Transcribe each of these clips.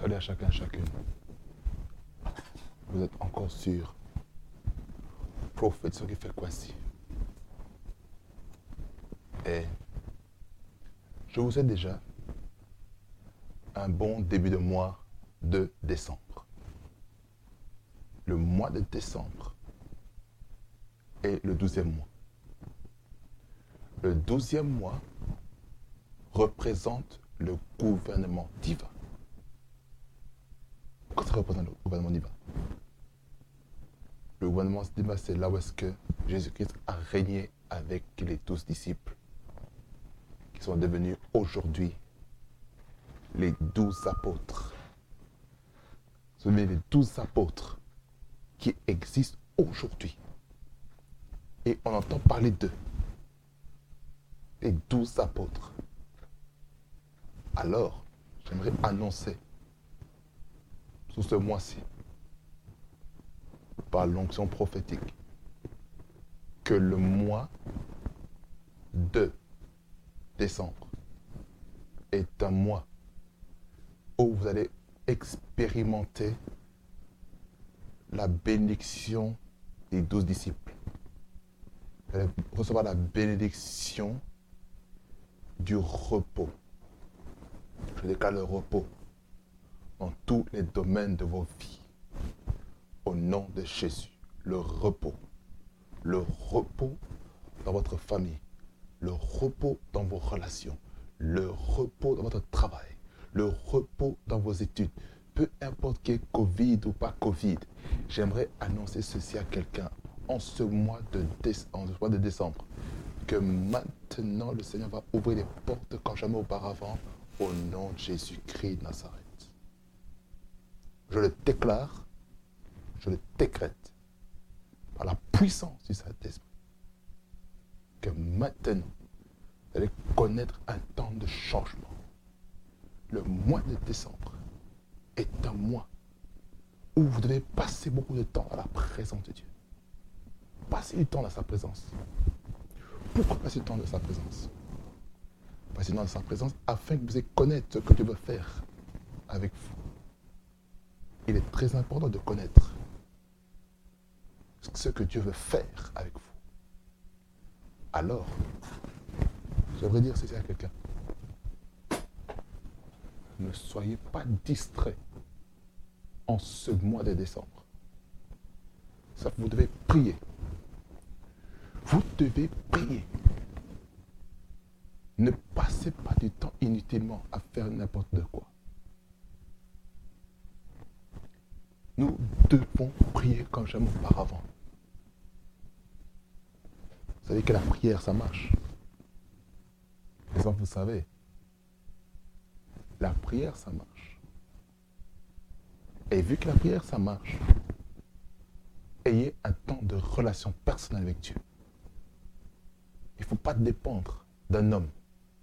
Salut à chacun, chacune. Vous êtes encore sur Prophète, ce qui fait quoi si Et je vous ai déjà un bon début de mois de décembre. Le mois de décembre est le douzième mois. Le douzième mois représente le gouvernement divin. Ça représente le gouvernement divin Le gouvernement divin, c'est là où est-ce que Jésus-Christ a régné avec les douze disciples qui sont devenus aujourd'hui les douze apôtres. Savez, les douze apôtres qui existent aujourd'hui. Et on entend parler d'eux. Les douze apôtres. Alors, j'aimerais annoncer sous ce mois-ci, par l'onction prophétique, que le mois de décembre est un mois où vous allez expérimenter la bénédiction des douze disciples. Vous allez recevoir la bénédiction du repos. Je déclare le repos dans tous les domaines de vos vies. Au nom de Jésus, le repos. Le repos dans votre famille. Le repos dans vos relations. Le repos dans votre travail. Le repos dans vos études. Peu importe qu'il y Covid ou pas Covid, j'aimerais annoncer ceci à quelqu'un en ce mois de, en ce mois de décembre. Que maintenant le Seigneur va ouvrir les portes comme jamais auparavant au nom de Jésus-Christ Nazareth. Je le déclare, je le décrète par la puissance du Saint-Esprit que maintenant, vous allez connaître un temps de changement. Le mois de décembre est un mois où vous devez passer beaucoup de temps à la présence de Dieu. Passez du temps dans sa présence. Pourquoi passer du temps dans sa présence? Passez du temps dans sa présence afin que vous ayez connaître ce que Dieu veut faire avec vous il est très important de connaître ce que Dieu veut faire avec vous. Alors, j'aimerais dire ceci à quelqu'un. Ne soyez pas distrait en ce mois de décembre. Vous devez prier. Vous devez prier. Ne passez pas du temps inutilement à faire n'importe quoi. Nous devons prier comme jamais auparavant. Vous savez que la prière, ça marche. Les vous savez, la prière, ça marche. Et vu que la prière, ça marche, ayez un temps de relation personnelle avec Dieu. Il ne faut pas dépendre d'un homme.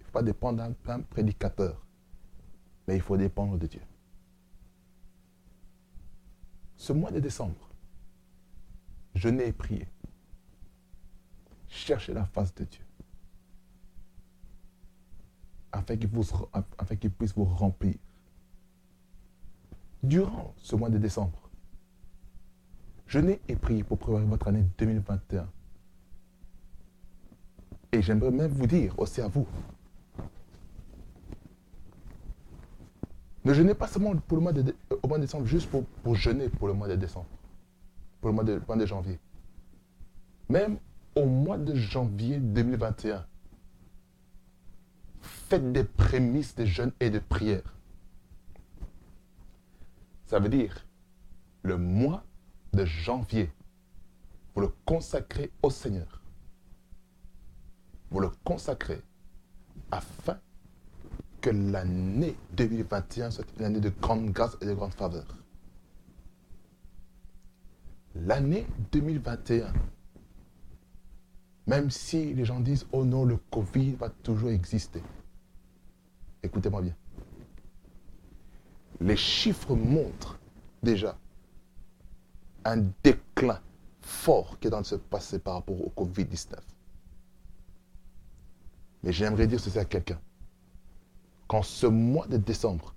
Il ne faut pas dépendre d'un prédicateur. Mais il faut dépendre de Dieu ce mois de décembre, je n'ai prié. Cherchez la face de Dieu. Afin qu'il, puisse vous remplir. Durant ce mois de décembre, je n'ai prié pour préparer votre année 2021. Et j'aimerais même vous dire aussi à vous, Ne jeûnez pas seulement pour le mois de, au mois de décembre, juste pour, jeûner pour le mois de décembre, pour le mois de, mois de janvier. Même au mois de janvier 2021, faites des prémices de jeûne et de prière. Ça veut dire, le mois de janvier, vous le consacrez au Seigneur. Vous le consacrez afin que l'année 2021 soit une année de grande grâce et de grande faveur. L'année 2021, même si les gens disent, oh non, le Covid va toujours exister. Écoutez-moi bien. Les chiffres montrent déjà un déclin fort qui est dans se passer par rapport au Covid-19. Mais j'aimerais dire ceci à quelqu'un qu'en ce mois de décembre,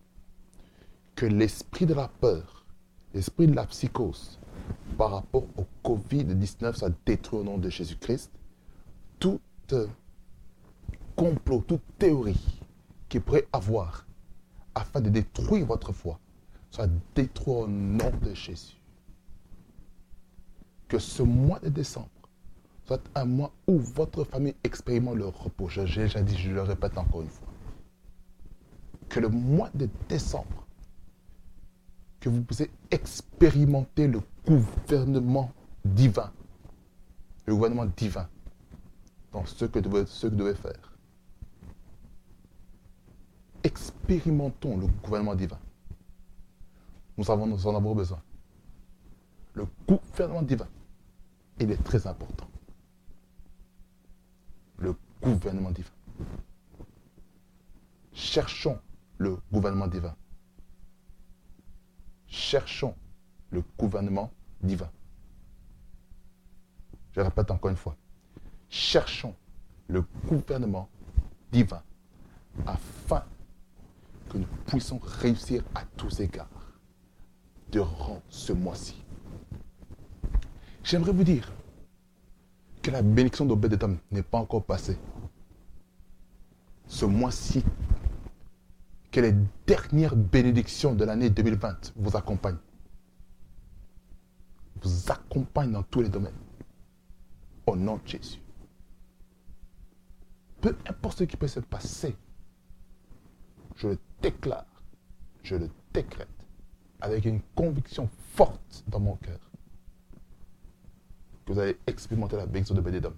que l'esprit de la peur, l'esprit de la psychose par rapport au Covid-19 soit détruit au nom de Jésus-Christ. Tout complot, toute théorie qui pourrait avoir afin de détruire votre foi soit détruit au nom de Jésus. Que ce mois de décembre soit un mois où votre famille expérimente le repos. Je le répète encore une fois. Que le mois de décembre, que vous puissiez expérimenter le gouvernement divin. Le gouvernement divin dans ce que, vous devez faire. Expérimentons le gouvernement divin. Nous, avons, nous en avons besoin. Le gouvernement divin, il est très important. Le gouvernement divin. Cherchons le gouvernement divin. Cherchons le gouvernement divin. Je répète encore une fois. Cherchons le gouvernement divin afin que nous puissions réussir à tous égards durant ce mois-ci. J'aimerais vous dire que la bénédiction d'Obed-Edom n'est pas encore passée. Ce mois-ci, que les dernières bénédictions de l'année 2020 vous accompagnent. Vous accompagnent dans tous les domaines. Au nom de Jésus. Peu importe ce qui peut se passer, je le déclare, je le décrète avec une conviction forte dans mon cœur que vous allez expérimenter la bénédiction de Bédédom.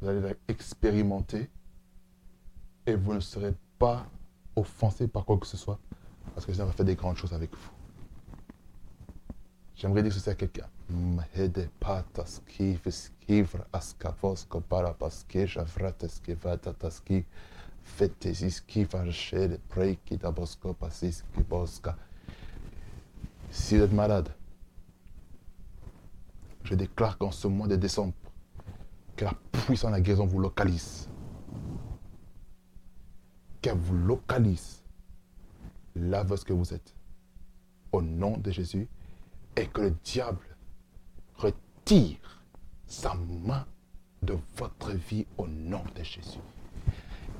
Vous allez expérimenter et vous ne serez pas offensé par quoi que ce soit parce que j'aimerais faire des grandes choses avec vous. J'aimerais dire ceci à quelqu'un. Si vous êtes malade, je déclare qu'en ce mois de décembre, que la puissance de la guérison vous localise. Vous localise là ce que vous êtes. Au nom de Jésus. Et que le diable retire sa main de votre vie au nom de Jésus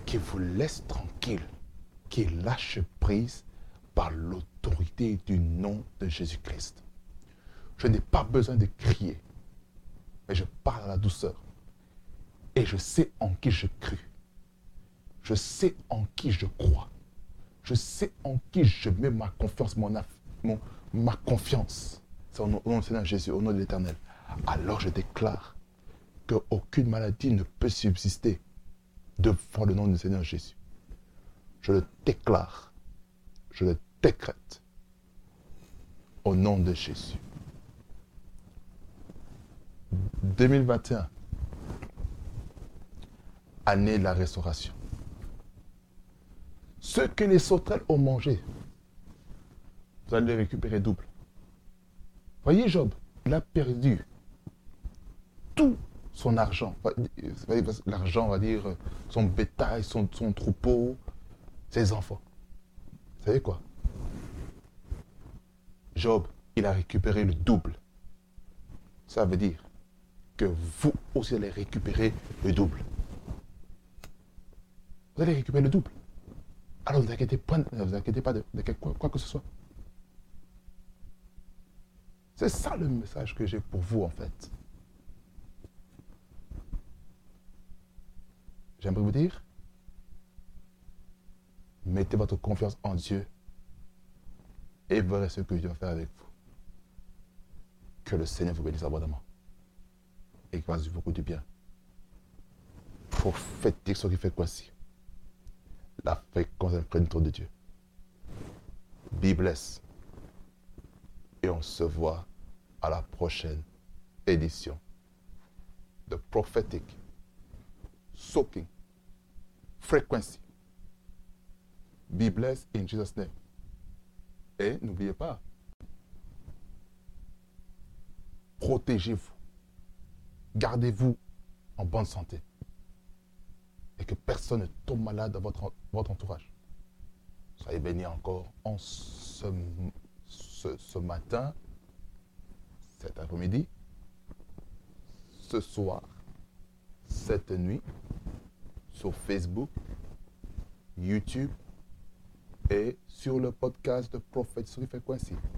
qui vous laisse tranquille, qui lâche prise par l'autorité du nom de Jésus-Christ. Je n'ai pas besoin de crier, mais je parle à la douceur. Et je sais en qui je crus. Je sais en qui je crois. Je sais en qui je mets ma confiance, ma confiance. C'est au nom du Seigneur Jésus, au nom de l'Éternel. Alors je déclare qu'aucune maladie ne peut subsister devant le nom du Seigneur Jésus. Je le déclare, je le décrète au nom de Jésus. 2021, année de la restauration. Ce que les sauterelles ont mangé, vous allez les récupérer double. Voyez Job, il a perdu tout son argent. L'argent, on va dire, son bétail, son, son troupeau, ses enfants. Vous savez quoi? Job, il a récupéré le double. Ça veut dire que vous aussi allez récupérer le double. Vous allez récupérer le double. Alors ne vous inquiétez pas, vous inquiétez pas de, quoi que ce soit. C'est ça le message que j'ai pour vous en fait. J'aimerais vous dire, mettez votre confiance en Dieu et verrez ce que Dieu va faire avec vous. Que le Seigneur vous bénisse abondamment et qu'il fasse beaucoup de bien. Prophétique ce qui fait quoi si? La fréquence trop de Dieu. Be blessed. Et on se voit à la prochaine édition de prophétique soaking, frequency. Be blessed in Jesus' name. Et n'oubliez pas, protégez-vous, gardez-vous en bonne santé que personne ne tombe malade dans votre, votre entourage. Soyez bénis encore en ce, ce, matin, cet après-midi, ce soir, cette nuit, sur Facebook, YouTube et sur le podcast de Prophet Frequency. Allez,